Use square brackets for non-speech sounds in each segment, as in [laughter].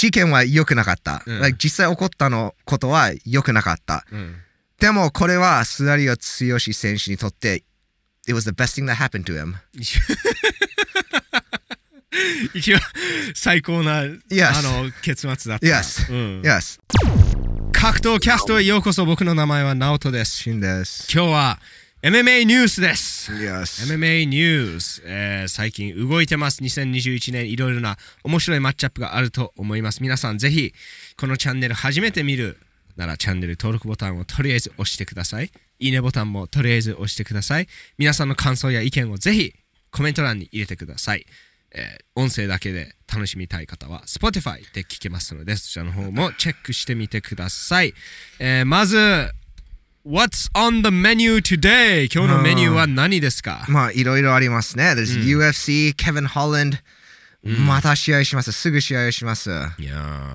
事件は良くなかった。うん実際起こったのことは良くなかった。うん。でもこれはスダリオ剛選手にとって、It was the best thing that happened to him. [laughs] 一番最高な、Yes. あの結末だった。Yes. うん、Yes. 格闘キャストへようこそ僕の名前はナオトです。今日は MMA ニュースです。MMA ニュース、えー最近動いてます。2021年いろいろな面白いマッチアップがあると思います。皆さんぜひこのチャンネル初めて見るならチャンネル登録ボタンをとりあえず押してください。いいねボタンもとりあえず押してください。皆さんの感想や意見をぜひコメント欄に入れてください。えー音声だけで楽しみたい方は Spotify で聞けますのでそちらの方もチェックしてみてください。えーまず What's on the menu today? 今日のメニューは何ですか？まあいろいろありますね。There's UFC, Kevin Holland、また試合します。すぐ試合します。いやー、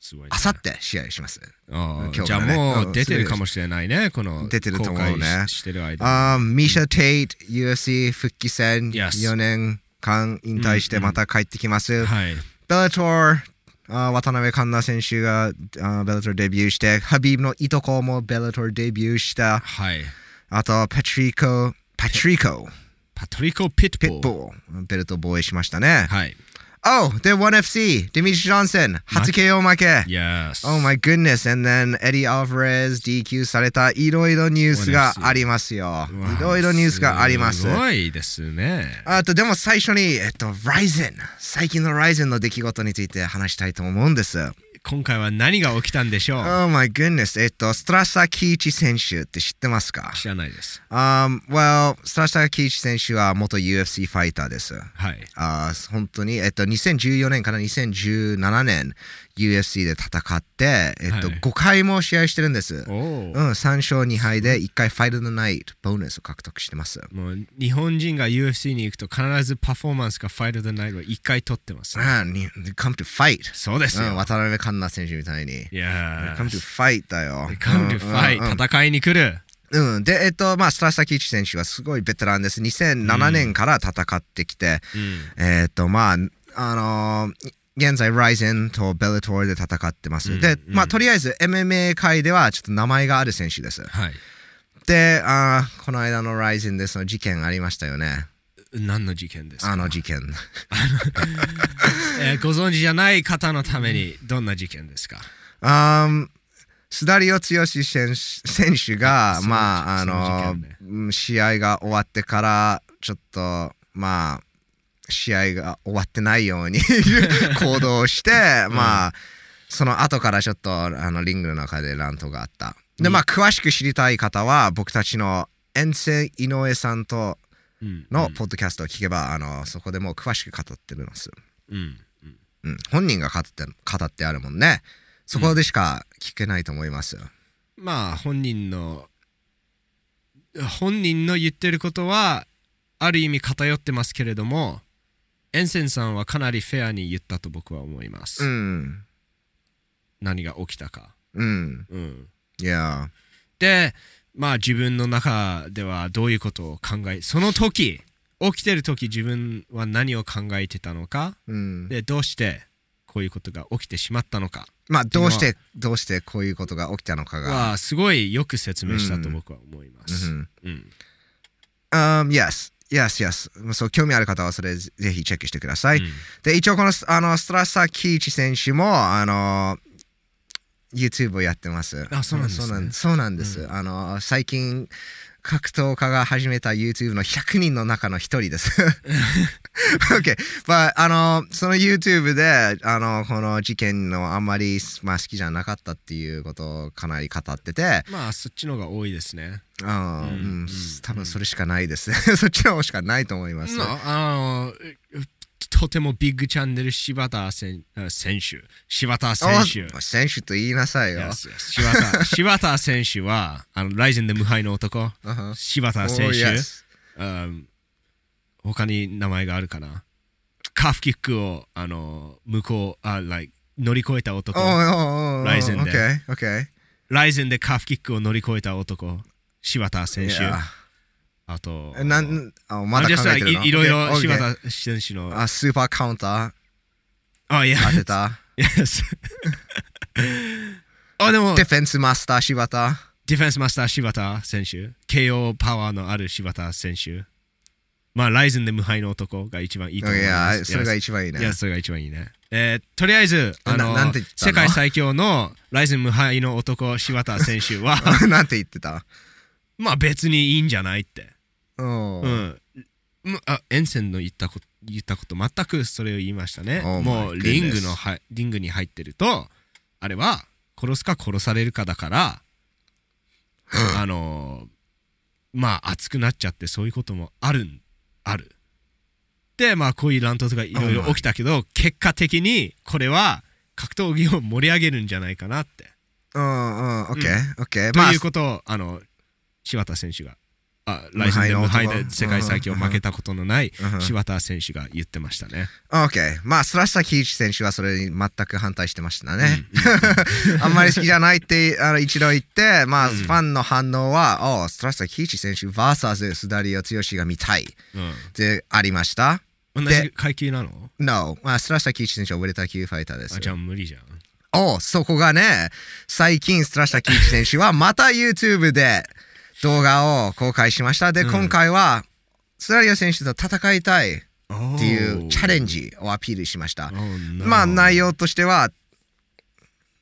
すごい、ね。あさって試合します。あー今日じゃあもう出てるかもしれないね、この出てると思うねししてる間。あミシャ・テイト、UFC 復帰戦、Yes 4年間引退してまた帰ってきます。はい。ベラトー、あ渡辺環奈選手があベラトーデビューして、ハビーブのいとこもベラトーデビューした。はい。あと、パトリコ、パトリコ、パトリコ・ピットボール。ピットボール、ベルト防衛しましたね。はい。Oh, they're 1FC, デミジ・ジョンソン、初 KO 負け。Yes. Oh my goodness. And then Eddie Alvarez DQ されたいろいろニュースがありますよ。いろいろニュースがあります。すごいですね。あとでも最初に、えっと、Ryzen。最近の Ryzen の出来事について話したいと思うんです。今回は何が起きたんでしょう？Oh my goodness. えっと、ストラッサー・キーチ選手って知ってますか？知らないです。um, Well, ストラッサー・キーチ選手は元 UFC ファイターです。はい。あー本当に、えっと、2014年から2017年 UFC で戦って、えっとはい5回も試合してるんです。おおう。ん、3勝2敗で1回ファイトのナイトボーナスを獲得してます。もう日本人が UFC に行くと必ずパフォーマンスかファイト・ザ・ナイトを1回取ってます、ね。ああ、に come to fight。そうですよ。うん、渡辺環奈選手みたいに。いや come to fight だよ。come to うん fight、うんうん戦いに来る。うん、で、えっと、まあ、スターサキイチ選手はすごいベテランです。2007年から戦ってきて、うん。えっと、まあ、あのー現在、ライゼンとベルトーで戦ってます。で、まあ、とりあえず MMA 界ではちょっと名前がある選手です。はい。で、あーこの間のライゼンでその事件ありましたよね。何の事件ですか？あの事件。[laughs] えーご存知じゃない方のためにどんな事件ですか？あースダリオ剛選手選手が、まあ、あそのねうん試合が終わってから、ちょっと、まあ、試合が終わってないように [laughs] 行動して、まあ、その後からちょっと、あの、リングの中で乱闘があった。で、まあ、詳しく知りたい方は、僕たちの遠征井上さんとうん。のポッドキャストを聞けば、あの、そこでもう詳しく語ってるんです。うん。うん、本人が語って語ってあるもんね。そこでしか聞けないと思います。まあ本人の本人の言ってることはある意味偏ってますけれどもエンセンさんはかなりフェアに言ったと僕は思います、うん。何が起きたか、うん。うん、いや。でまあ自分の中ではどういうことを考えその時起きてる時自分は何を考えてたのか？うん。でどうしてこういうことが起きてしまったのか？まあ、どうして、どうしてこういうことが起きたのかが。はすごいよく説明したと僕は思います、うん。うん、Um, yes. Yes, yes. そう、興味ある方はそれぜひチェックしてください。うんで、一応この、あの、ストラッサー・キーチ選手も、あの、YouTube をやってます。あそうなんですねそうなんです。あの、最近、格闘家が始めた YouTube の100人の中の一人です。[laughs] [laughs] OK。まあ、あの、その YouTube で、あの、この事件のあんまり、まあ、好きじゃなかったっていうことをかなり語ってて、まあそっちの方が多いですねうんうん多分それしかないです。[laughs] そっちの方しかないと思います。まああのとてもビッグチャンネル柴田選あ選手柴田選手お選手と言いなさいよ。Yes, yes 柴田 [laughs] 柴田選手はあのライゼンで無敗の男 Uh-huh. 柴田選 Oh, 手、yes. うん他に名前があるかな？カーフキックをあの向こうあ、like、乗り越えた男 Oh, oh, oh, ライゼンで Okay, okay. ライゼンでカーフキックを乗り越えた男柴田選手 Yeah. あとえなんあまだ考えてるの？いいろいろ柴.田選手の。あスーパーカウンタあいや。ー当てた？[laughs] あでも。ディフェンスマスター柴田。ディフェンスマスター柴田選手。KO パワーのある柴田選手。まあライズンで無敗の男が一番いいと思いいや、ますそれが一番いいね。い。や、それが一番いいね。えーとりあえず、あの世界最強のライズン無敗の男、柴田選手は、[laughs] なんて言ってた？まあ別にいいんじゃないって。うんうん。むあ、エンセンの言ったこと、言ったこと、全くそれを言いましたね。Oh もうリングのは、リングに入ってると、あれは殺すか殺されるかだから、あの、まあ熱くなっちゃってそういうこともあるん、ある。で、まあこういう乱闘とかいろいろ起きたけど、結果的にこれは格闘技を盛り上げるんじゃないかなって。うんうん、オッケー、オッケー。とまあいうことを、あの、柴田選手が、あライズンで世界最強負けたことのないうん柴田選手が言ってましたね。オッケー。まあ、スラッシャー・キイチ選手はそれに全く反対してましたね。[laughs] あんまり好きじゃないってあの一度言って、まあ、ファンの反応は、おスラッシャー・キイチ選手 VS スダリオ・剛が見たいでありました。うん、同じ階級なの？No、まあ、スラッシャー・キイチ選手はウェルター級ファイターですあ。じゃあ無理じゃん。おそこがね、最近ストラッシャー・キイチ選手はまた YouTube で動画を公開しました。で、うん今回はスラリオ選手と戦いたいっっていうチャレンジをアピールしました。ままあ内容としては、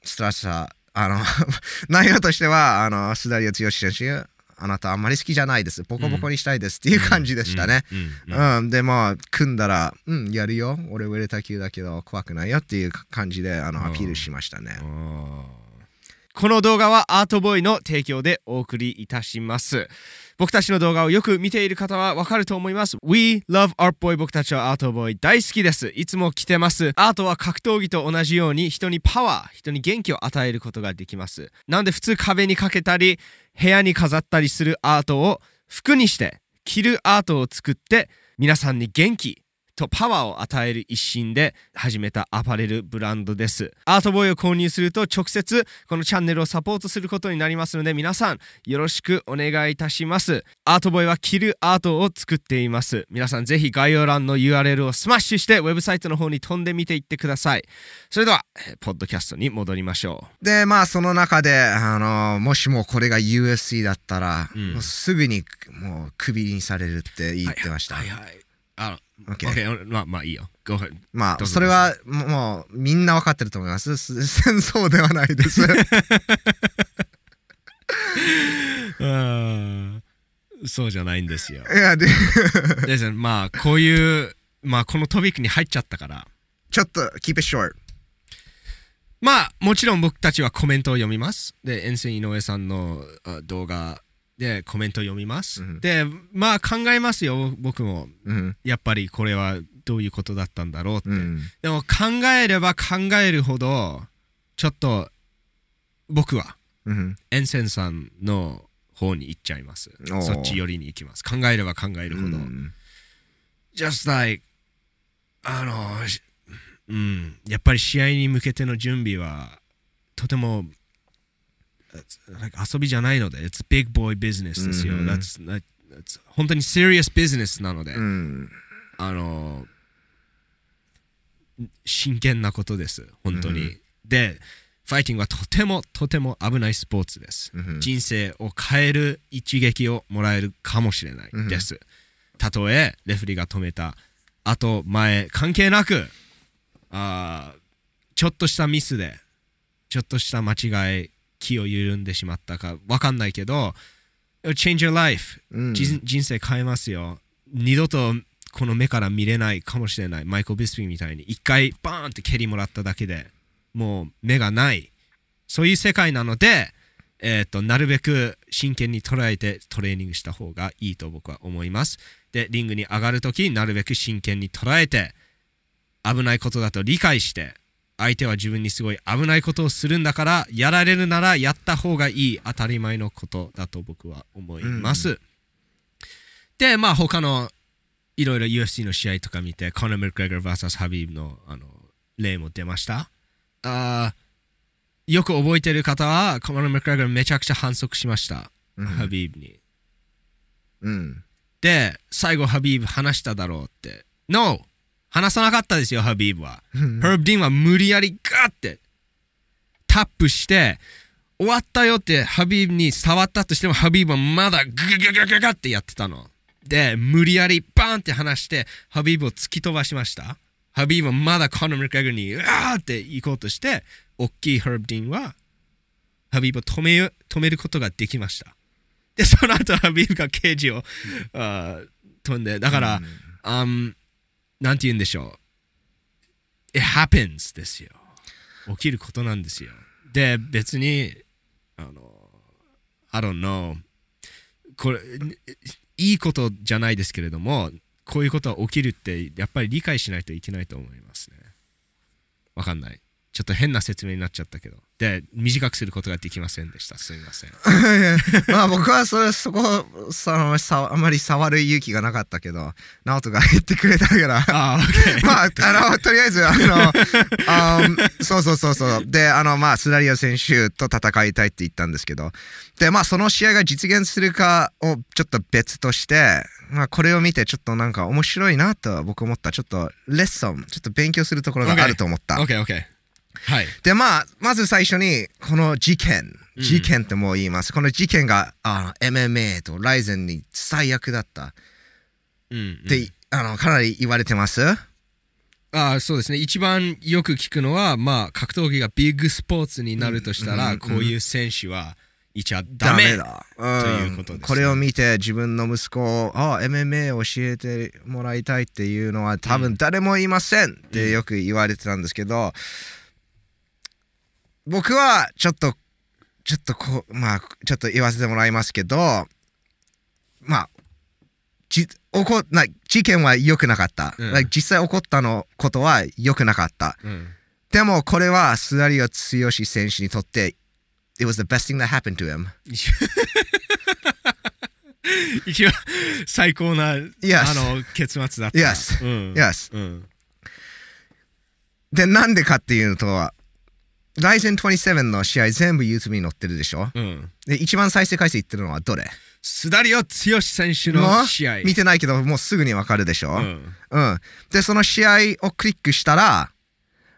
ストラッシャー、あの、[laughs] 内容としては、あの、スダリオ剛選手、あなたあんまり好きじゃないです。ボコボコにしたいですっていう感じでしたね。うんうんうん、でも、組んだら、うん、やるよ。俺、ウェルタ級だけど怖くないよっていう感じで、あの、アピールしましたね。この動画はアートボーイの提供でお送りいたします。僕たちの動画をよく見ている方はわかると思います。We love Art Boy 僕たちはアートボーイ大好きです。いつも来てます。アートは格闘技と同じように人にパワー、人に元気を与えることができます。なので普通壁にかけたり部屋に飾ったりするアートを服にして着るアートを作って皆さんに元気とパワーを与える一心で始めたアパレルブランドです。アートボーイを購入すると直接このチャンネルをサポートすることになりますので皆さんよろしくお願いいたします。アートボーイは着るアートを作っています。皆さんぜひ概要欄の URL をスマッシュしてウェブサイトの方に飛んでみていってください。それでは、えーポッドキャストに戻りましょで、まあ、その中で、あの、もしもこれが UFC だったら、うんもうすぐにもうクビにされるって言ってました。はいはい。あ、OK OK。まあまあいいよ。Go ahead. まあ、それはもうみんな分かってると思います。す戦争ではないです。うんそうじゃないんですよ。いや、で、ですねまあこういう、まあこのトピックに入っちゃったから、ちょっと、keep it short. まあもちろん僕たちはコメントを読みます。で、遠征井上さんのあ動画でコメントを読みます。うんで、まあ考えますよ、僕も。うん。やっぱりこれはどういうことだったんだろうって。うん。でも考えれば考えるほど、ちょっと僕はうん。エンセンさんの方に行っちゃいます。そっち寄りに行きます。考えれば考えるほど。うん just like あのしうんやっぱり試合に向けての準備はとても like 遊びじゃないので it's big boy business ですよ、うん that's, that- that's 本当に serious business なので、うん。あの真剣なことです。本当に、うんでファイティングはとてもとても危ないスポーツです、うん人生を変える一撃をもらえるかもしれないです、たとえレフェリーが止めた。後前関係なくあーちょっとしたミスでちょっとした間違い気を緩んでしまったかわかんないけど change your life. うん。人人生変えますよ。二度とこの目から見れないかもしれない。マイコ・ビスピンみたいに。一回バーンって蹴りもらっただけでもう目がない。そういう世界なので、えー、となるべく真剣に捉えてトレーニングした方がいいと僕は思います。でリングに上がるときなるべく真剣に捉えて危ないことだと理解して相手は自分にすごい危ないことをするんだからやられるならやった方がいい当たり前のことだと僕は思います、でまあ他のいろいろ UFC の試合とか見てコナー・メルクレガー vs ハビーブのあの例も出ました。あーよく覚えてる方はコナー・メルクレガーめちゃくちゃ反則しました、うん。ハビーブに。うん。で最後ハビーブ話しただろうって。No! 話さなかったですよ、ハビーブは。ハーブ・ディーンは無理やりガーってタップして、終わったよってハビーブに触ったとしても、ハビーブはまだググググググってやってたの。で、無理やりバーンって離して、ハビーブを突き飛ばしました。ハビーブはまだコナー・マクレガーにうわーって行こうとして、大きいハブ・ディーンはハビーブを止めよ止めることができました。で、その後ハビーブがケージを、あー飛んで、だから、あんなんて言うんでしょう。It happens ですよ。起きることなんですよ。で、別に、あの、I don't know。これ、いいことじゃないですけれども、こういうことは起きるって、やっぱり理解しないといけないと思いますね。わかんない。ちょっと変な説明になっちゃったけど。で、短くすることができませんでした。すみません。[laughs] まあ僕はそれそこささあまり触る勇気がなかったけど直人が言ってくれたからああ、[laughs] OK。まあ、あの、とりあえず、あの、あーそうそうそうそう。で、あの、まあ、スダリオ選手と戦いたいって言ったんですけど、で、まあ、その試合が実現するかをちょっと別として、まあ、これを見てちょっとなんか面白いなと僕思った。ちょっとレッスン、ちょっと勉強するところがあると思った。OK、OK。はい。で、まあ、まず最初に、この事件、うん。事件ってもう言います。この事件が、あ MMA とライゼンに最悪だった。うん、うん。って、あの、かなり言われてます？ああそうですね。一番よく聞くのはまあ格闘技がビッグスポーツになるとしたら、うんこういう選手はいちゃダメだ、ということですね。これを見て自分の息子をあ MMA を教えてもらいたいっていうのは多分誰もいませんってよく言われてたんですけど、僕はちょっとちょっとこうまあちょっと言わせてもらいますけどまあじ起こな事件は良くなかった、うん。実際起こったのことは良くなかった。うん。でもこれはスダリオ剛選手にとって It was the best thing that happened to him. [laughs] 一番最高な、Yes あの結末だった。Yes うん。Yes うん。でなんでかっていうのとはライゼン27の試合全部 YouTube に載ってるでしょ？うん。で一番再生回数いってるのはどれ？スダリオ剛選手の試合。見てないけどもうすぐにわかるでしょ、ううんん。でその試合をクリックしたら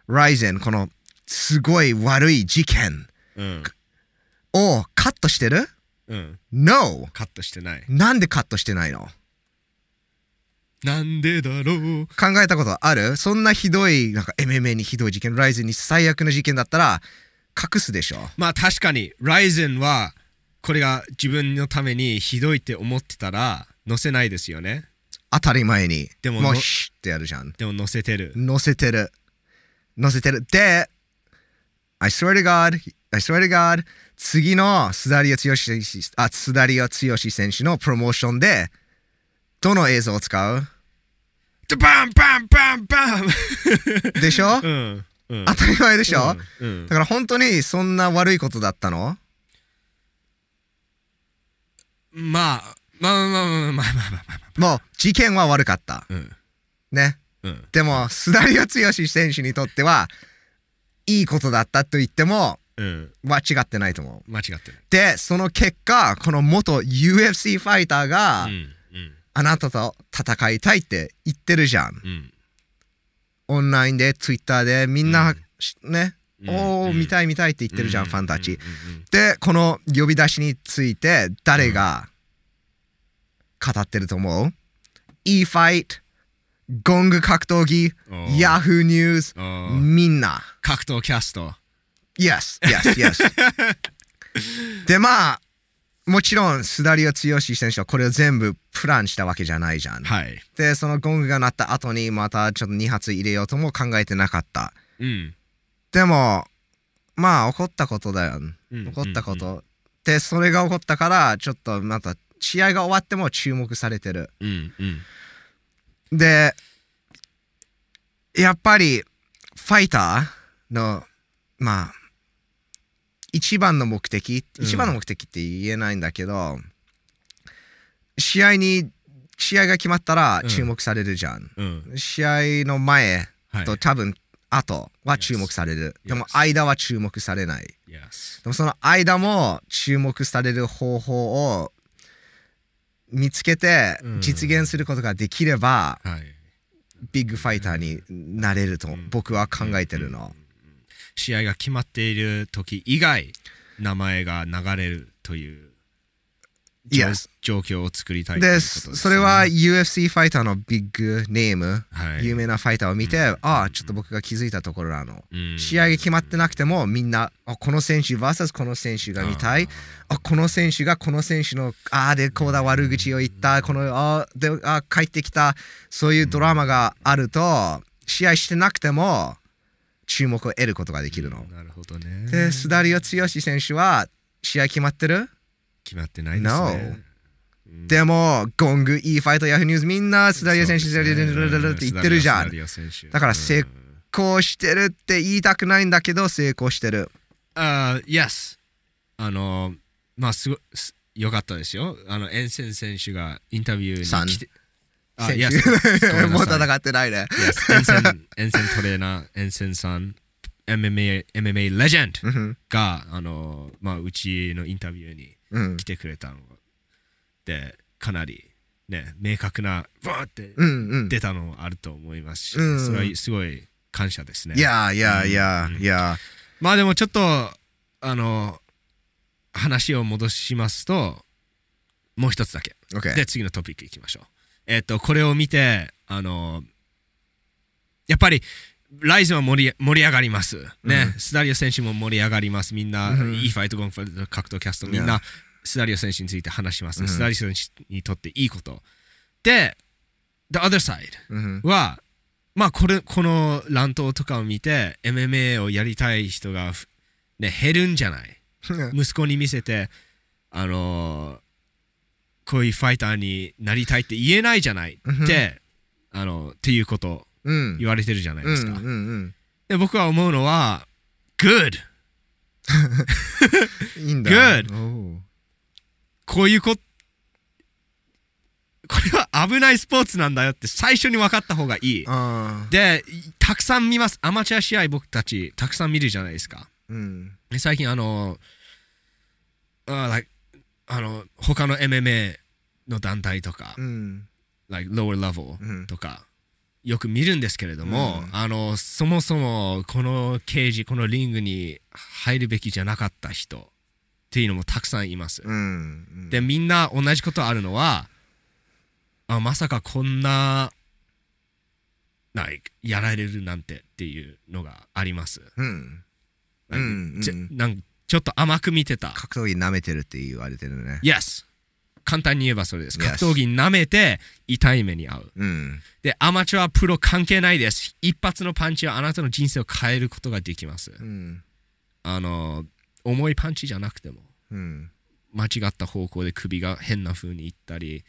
ライゼンこのすごい悪い事件うん。をカットしてる？うん。?No! カットしてない。なんでカットしてないの？なんでだろう？考えたことある？そんなひどいなんか MMA にひどい事件ライゼンに最悪の事件だったら隠すでしょ？まあ確かに、ライゼンはこれが自分のためにひどいって思ってたら載せないですよね。当たり前にでものもうシュッってやるじゃんでも載せてる。載せてる。載せてる。で、I swear to God, I swear to God, 次のスダリオ剛選手あスダリオ剛選手のプロモーションで、どの映像を使う？ドバンバンバンバンでしょ、うん。うん。当たり前でしょ、うんだから本当にそんな悪いことだったの？まあ、まあまあまあまあまあまあまあ。もう事件は悪かった。うん。ね。うん。でも、スダリオ剛選手にとっては、いいことだったと言っても、うん。間違ってないと思う。間違ってる。で、その結果、この元 UFC ファイターが、うん。うん。あなたと戦いたいって言ってるじゃん。うん。オンラインで、ツイッターで、みんな、うんおー、うん見たい見たいって言ってるじゃん、うファンたち。で、この呼び出しについて、誰が語ってると思う、?E ファイト、ゴング格闘技、おーヤフーニュース、みんな。格闘キャスト。Yes, yes, yes. [laughs] で、まあ、もちろん、スダリオ剛選手はこれを全部プランしたわけじゃないじゃん。はい。で、そのゴングが鳴った後にまたちょっと2発入れようとも考えてなかった。うん。でも、まあ、起こったことだよ。うん起こったこと。で、それが起こったから、ちょっとまた、試合が終わっても注目されてる。うん。うん。で、やっぱり、ファイターの、まあ、一番の目的、うん一番の目的って言えないんだけど、試合に、試合が決まったらうん注目されるじゃん。うん。試合の前はい。と多分後は注目される。Yes. でも間は注目されない。Yes. でもその間も注目される方法を見つけてうん実現することができれば、はい。ビッグファイターになれると僕は考えてるの。試合が決まっている時以外名前が流れるという状況を作りたいで、すね。それは UFC ファイターのビッグネーム、はい。有名なファイターを見て、ああ、ちょっと僕が気づいたところなの。うん。試合が決まってなくてもみんなあこの選手 VS この選手が見たい。あこの選手がこの選手のああでこうだ悪口を言った。このあであ帰ってきた。そういうドラマがあると試合してなくても注目を得ることができるの。なるほどね。で、スダリオ剛選手は試合決まってる？決まってないですね。No でも、ゴング、いいファイト、ヤフーニュース、みんなスダリオ選手、スダリオ選手って言ってるじゃん。だから成うん。こうしてるって言いたくないんだけど、成功してる。あー yes あのまあすごすよかったですよ。あのエンセン選手がインタビューに来てあ選 yes 手ごめんもう戦ってないね。セントレーナーエンセンさん MMA, MMA レジェンドうん。があのまあうちのインタビューにうん。来てくれたのでかなりね明確なバーって。出たのもあると思いますし、うん。それはすごい感謝ですね。いやいやいやうん。いや。まあでもちょっとあの話を戻しますともう一つだけ。で次のトピックいきましょうえっ、とこれを見てあのやっぱりライズンは盛り盛り上がります。ね、うん。スダリオ選手も盛り上がります。みんな、うん。いいファイトゴンファイト格闘キャスト。みんなスダリオ選手について話します、うん。スダリオ選手にとっていいこと。で The other side うん。はまあこれこの乱闘とかを見て MMA をやりたい人がふね減るんじゃない？息子に見せてあのーこういうファイターになりたいって言えないじゃないって、あのっていうこと。言われてるじゃないですか。で僕は思うのは Good! [laughs] いいんだ。Good! こういうここれは危ないスポーツなんだよって最初に分かった方がいい。あでたくさん見ます。アマチュア試合僕たちたくさん見るじゃないですか。ーうん。で最近あのあ like あの他の MMA の団体とか、うん。like lower level うんとか、よく見るんですけれども、うんあのそもそもこのケージこのリングに入るべきじゃなかった人っていうのもたくさんいます、うん。でみんな同じことあるのはあまさかこんな like やられるなんてっていうのがあります、うん。like うんちうんなんちょっと甘く見てた。格闘技舐めてるって言われてるね。Yes 簡単に言えばそれです。Yes 格闘技舐めて痛い目に遭う。うん。でアマチュアプロ関係ないです。一発のパンチはあなたの人生を変えることができます。うん。あの重いパンチじゃなくても。うん。間違った方向で首が変な風にいったり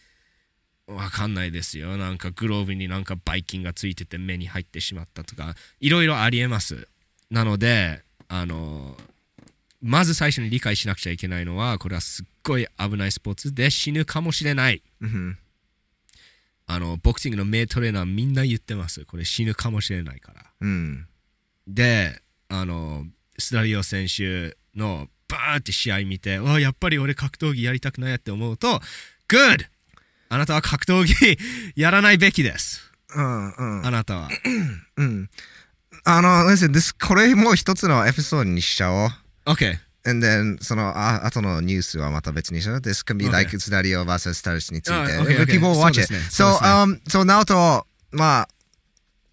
わかんないですよ。なんかグローブになんかバイキンがついてて目に入ってしまったとかいろいろありえます。なのであのまず最初に理解しなくちゃいけないのはこれはすっごい危ないスポーツで死ぬかもしれないうん。あのボクシングの名トレーナーみんな言ってますこれ死ぬかもしれないからうん。であのスダリオ選手のバーンって試合見てわあやっぱり俺格闘技やりたくないって思うと Good! あなたは格闘技 [laughs] やらないべきですうん。うん。あなたはうん。あの、これもう一つのエピソードにしちゃおう。OK And then そのあ後のニュースはまた別にしよう。This can be Okay. like Stadio vs. Stars について。あ okay, okay. People watch で it. So, そうね um, so ナオト、まあ、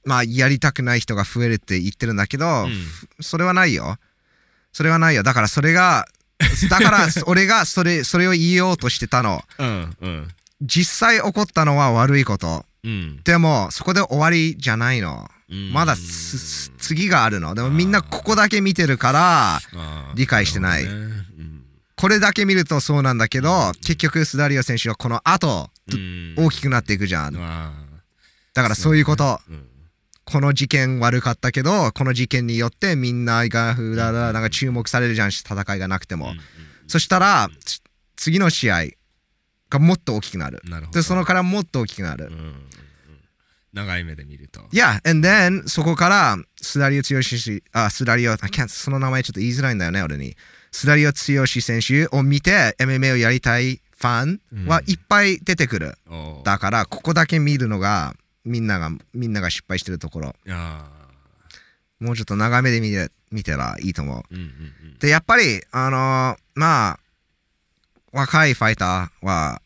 まあ、やりたくない人が増えるって言ってるんだけど、んそれはないよ。それはないよ。だからそれが、だから [laughs] 俺がそれそれを言おうとしてたの。うんうん実際起こったのは悪いこと。うんでも、そこで終わりじゃないの。うん。まだす次があるの。でもみんなここだけ見てるから、理解してない。これだけ見るとそうなんだけど、結局スダリオ選手はこの後、うん。大きくなっていくじゃん。あだからそういうこと。この事件悪かったけど、この事件によってみんながふららなんか注目されるじゃん、戦いがなくても。うん。そしたら、つ次の試合がもっと大きくなる。なで、そのからもっと大きくなる長い目で見ると。Yeah, and then そこからスダリオ強し、あ、スダリオ、I can't その名前ちょっと言いづらいんだよね、俺に。スダリオ強し選手を見て MMA をやりたいファンはいっぱい出てくる。おー。だから、ここだけ見るのがみんながみんなが失敗してるところ。あもうちょっと長めで見て見たらいいと思う。ーうんうんうん。でやっぱりあのーまあ若いファイターは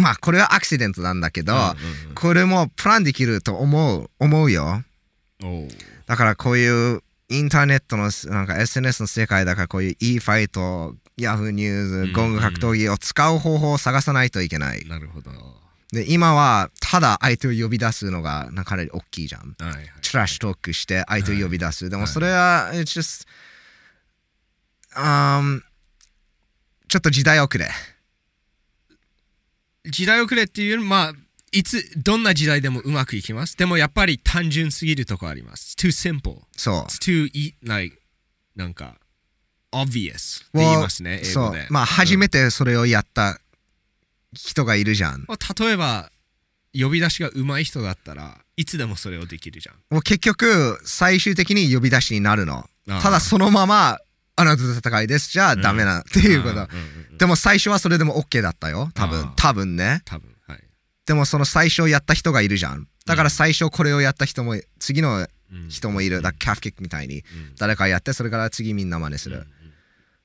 まあこれはアクシデントなんだけど、これもプランできると思う思うよだからこういうインターネットのなんか SNS の世界だからこういう e ファイト、ヤフーニューズ、うんゴング格闘技を使う方法を探さないといけない。なるほど。はで、今はただ相手を呼び出すのがなんかかなり大きいじゃん。いはい。トラッシュトークして相手を呼び出す。ではいもそれは、it's just、um, ちょっと時代遅れ。時代遅れっていうよりまあいつどんな時代でもうまくいきます。でもやっぱり単純すぎるとこあります。Too simple. そう。it's too e like なんか obvious って言いますね英そう。語で。まあ初めてそれをやった人がいるじゃん。まあ例えば呼び出しが上手い人だったらいつでもそれをできるじゃん。もう結局最終的に呼び出しになるの。ただそのままあなたと戦いです。じゃあダメな、っていうこと。でも最初はそれでも OK だったよ。多分。多分ね。多分はい。でもその最初やった人がいるじゃん。だから最初これをやった人も次のうん人もいる。だキャフキックみたいに。うん。誰かやってそれから次みんな真似する。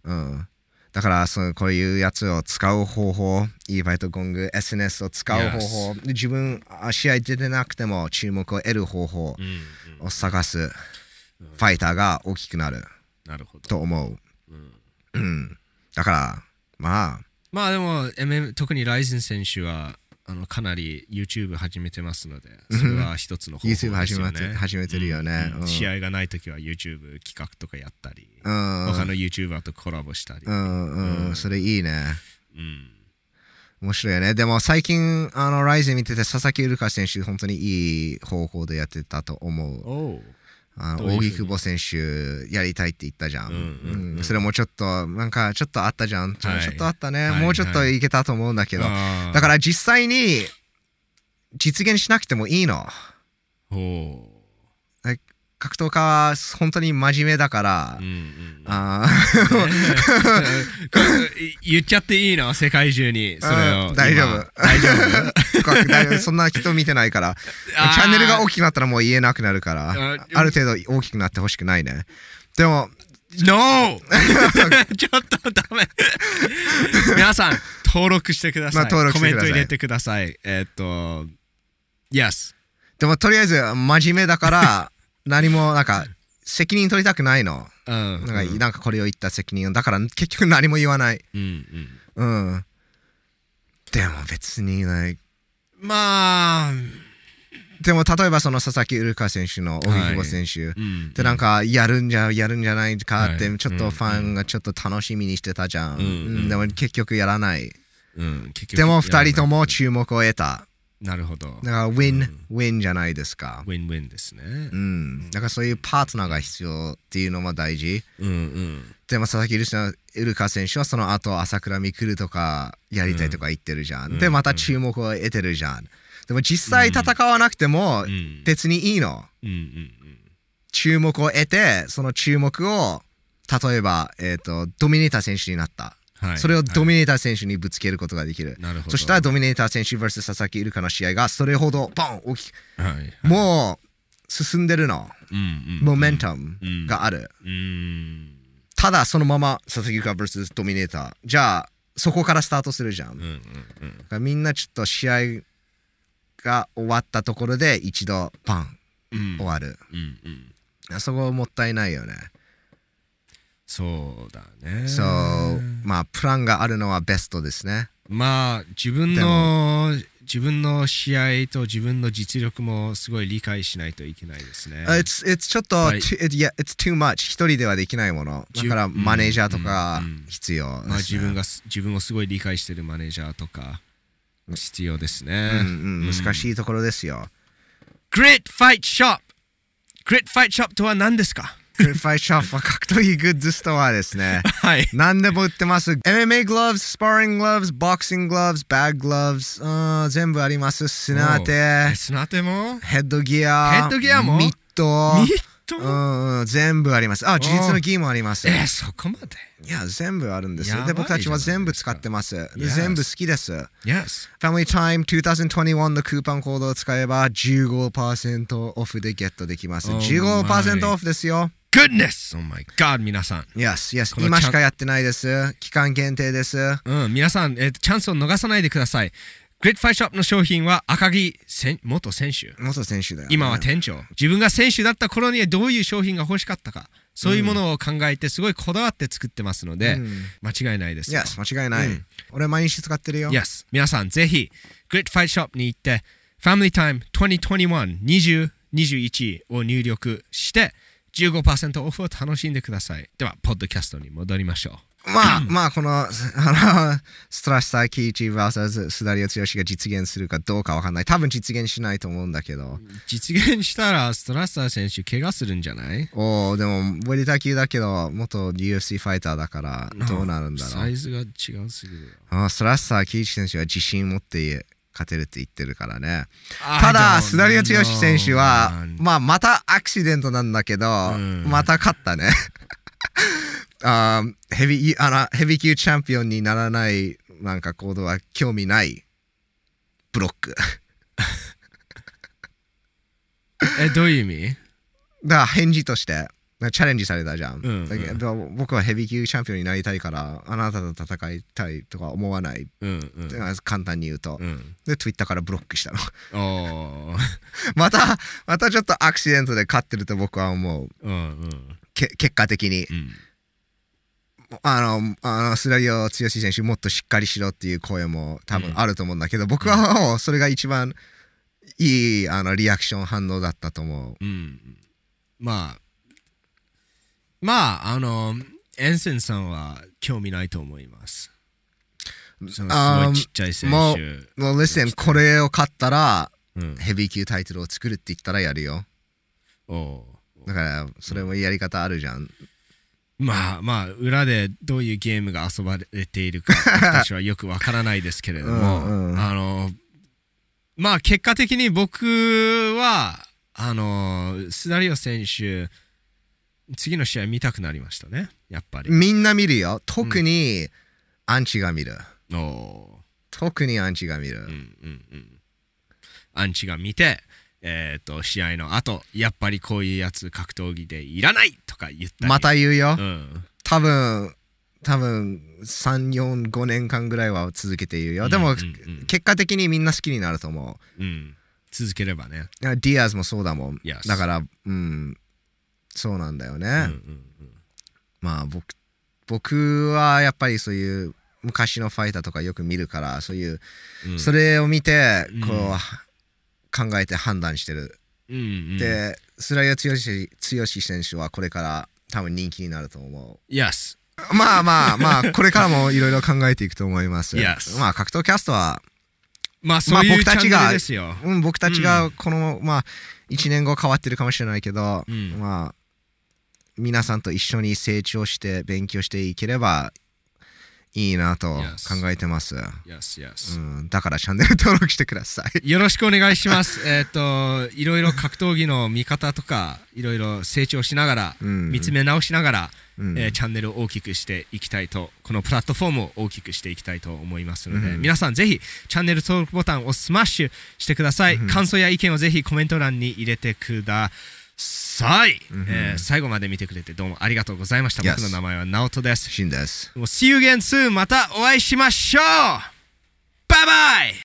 うんだからそのこういうやつを使う方法。e ファイトゴング SNS を使う方法で自分あ試合出てなくても注目を得る方法。うんうんを探すファイターが大きくなるなるほどと思う。うんうん。だから、まあ、まあでも、MM、特にライゼン選手はあのかなり YouTube 始めてますので、それは一つの方法ですよ YouTube ね。始めて始めてるよねうんうん試合がないときは YouTube 企画とかやったり、うん。他の YouTuber とコラボしたり。うん、うん、うんそれいいね。うん面白いよね。でも最近、あの、ライゼン見てて、佐々木ウルカ選手、本当にいい方法でやってたと思う。あのどういうふうに？大木久保選手、やりたいって言ったじゃん。うんうんそれもちょっと、なんか、ちょっとあったじゃん。ちょはいちょっとあったね。はいもうちょっといけたと思うんだけど。あーだから実際に、実現しなくてもいいの。おう格闘家は本当に真面目だから、うんうんあ言っちゃっていいの？世界中にそれを。うん大丈今。夫大丈夫？ー大丈夫。そんな人見てないから、[laughs] チャンネルが大きくなったらもう言えなくなるから、あある程度大きくなってほしくないね。でも、NO! [laughs] ちょっとダメ。皆さん登録してください、まあ登録してください。コメント入れてください。えーっと Yes でもとりあえず真面目だから、何もなんか責任取りたくないの。うん。なんかなんかこれを言った責任。を。だから結局何も言わない。うんうん。うん。でも別にない。まあ。でも例えばその佐々木ウルカ選手の荻久保選手、うんでなんかやるんじゃやるんじゃないかってはい。ちょっとファンがちょっと楽しみにしてたじゃん、うんうん。うんでも結局やらない。うんでも2人とも注目を得たなるほど。だからウィン、ウィンじゃないですか。ウィンウィンですね。うん。だからそういうパートナーが必要っていうのも大事。うんうん。でも佐々木ウルカ選手はその後朝倉未来とかやりたいとか言ってるじゃん、うん。でまた注目を得てるじゃん。でも実際戦わなくてもうん。別にいいの、うんうん。注目を得てその注目を例えば、えー、とドミネーター選手になった、うんはい。それをドはミネーター選手にぶつけることができる、い。なるほど。そしたらドミネーター選手 vs 佐々木イルカの試合がそれほどボン。大きくはい。もう進んでるの、うんうん。モメンタムがある、うん。ただそのまま佐々木イルカ vs ドミネーター。じゃあそこからスタートするじゃん、うんうんうん。みんなちょっと試合が終わったところで一度パン。うん。終わる、うんうん。そこもったいないよね、そうだね。そうまあプランがあるのはベストですね。まあ自分の自分の試合と自分の実力もすごい理解しないといけないですね。It's, it's ちょっと、はい。too- it- yeah, it's too much. 一人ではできないもの。だからマネージャーとか必要ね、まあ自分がす自分をすごい理解してるマネージャーとか必要ですうね。んうん、難しいところですよ。Grit Fight Shop! Grit Fight Shop とは何ですか？ Grit Fight Shop は格闘技グッズストアですねはい。何でも売ってます MMA gloves、sparring gloves、boxing gloves、bag gloves、うん全部あります。すね当て、すね当ても？ヘッドギア、ヘッドギアも？ミット、ミット、うんうん、全部あります。あ、柔術のギもあります。えー、そこまで？いや、全部あるんですで、僕たちは全部使ってます。全部好きです。?Yes。Family Time 2021のクーポンコードを使えば15%オフでゲットできます。Oh 15%オフですよ。Goodness! Oh my god, 皆さん。Yes, yes. 今しかやってないです。期間限定です。うん、皆さん、えーとチャンスを逃さないでください。グリッドファイショップの商品は赤木選元選手。元選手だよ、ね。今は店長。自分が選手だった頃にどういう商品が欲しかったか。そういうものを考えて、すごいこだわって作ってますので、うん間違いないですよ。Yes, 間違いない。うん俺毎日使ってるよ。Yes. 皆さん、ぜひ、グリッドファイショップに行って、Family Time 2021 2021を入力して、15%オフを楽しんでください。では、ポッドキャストに戻りましょまあ、まあ、この、[laughs] あの、ストラッサー・キイチ vs スダリオ剛が実現するかどうかわかんない。多分実現しないと思うんだけど。う。実現したら、ストラッサー選手、怪我するんじゃない？おおでも、ウェリタ級だけど、元 UFC ファイターだから、どうなるんだろう。サイズが違うすぎるよ。あストラッサー・キイチ選手は自信持って勝てるって言ってるからね。ただ、スダリオ剛選手は、まあ、またアクシデントなんだけど、うんまた勝ったね。[laughs] あーヘビーあのヘビー級チャンピオンにならないなんか行動は興味ないブロック。[laughs] え、どういう意味？だ返事としてチャレンジされたじゃん。うんだけど僕はヘビー級チャンピオンになりたいからあなたと戦いたいとか思わない。うんうん。簡単に言うと。うん、で、Twitter からブロックしたの。[laughs] [laughs] また、またちょっとアクシデントで勝ってると僕は思う。うんうんけ結果的に。うん。あの、あのスラリオ剛選手もっとしっかりしろっていう声も多分あると思うんだけど、僕はもうそれが一番いいあのリアクション反応だったと思う。うん、まあ、まあ、あの、エンセンさんは興味ないと思います。すごいちっちゃい選手。もう、もう listen、これを勝ったらうん、ヘビー級タイトルを作るって言ったらやるよ。だから、それもやり方あるじゃん。まあまあ、裏でどういうゲームが遊ばれているか、[laughs] 私はよくわからないですけれども、うんうんあの、まあ結果的に僕は、あの、スダリオ選手、次の試合見たくなりましたね、やっぱり。みんな見るよ。特にアンチが見る。お特にアンチが見る。うんうんうん。アンチが見て、えっ、と、試合の後、やっぱりこういうやつ格闘技でいらないとか言ったり。また言うよ。うん。多分多分3、4、5年間ぐらいは続けて言うよ。でも、うんうんうん結果的にみんな好きになると思うん。続ければね。ディアスもそうだもん。Yes だから、うん、そうなんだよね。うんうんまあ僕、僕はやっぱりそういう昔のファイターとかよく見るから、そういう、うん。それを見て、うんこう、考えて判断してる。うんうん、で、スダリオ剛選手はこれから多分人気になると思う。Yes. まあまあまあ、これからもいろいろ考えていくと思います。Yes まあ、格闘キャストは、まあそういう僕たちが。うん、僕たちがこの、まあ、1年後変わってるかもしれないけど、うんまあ、皆さんと一緒に成長して勉強していければいいなと考えてます。Yes, う yes. ん、だからチャンネル登録してください。よろしくお願いします。[laughs] えっと、いろいろ格闘技の見方とか、いろいろ成長しながら、うん見つめ直しながら、うんえーチャンネルを大きくしていきたいと、このプラットフォームを大きくしていきたいと思いますので、うん皆さんぜひチャンネル登録ボタンをスマッシュしてください。感想や意見をぜひコメント欄に入れてください。えー最後まで見てくれてどうもありがとうございました。Yes 僕の名前はナオトです。シンです。もう See you again soon! またお会いしましょうバイバイ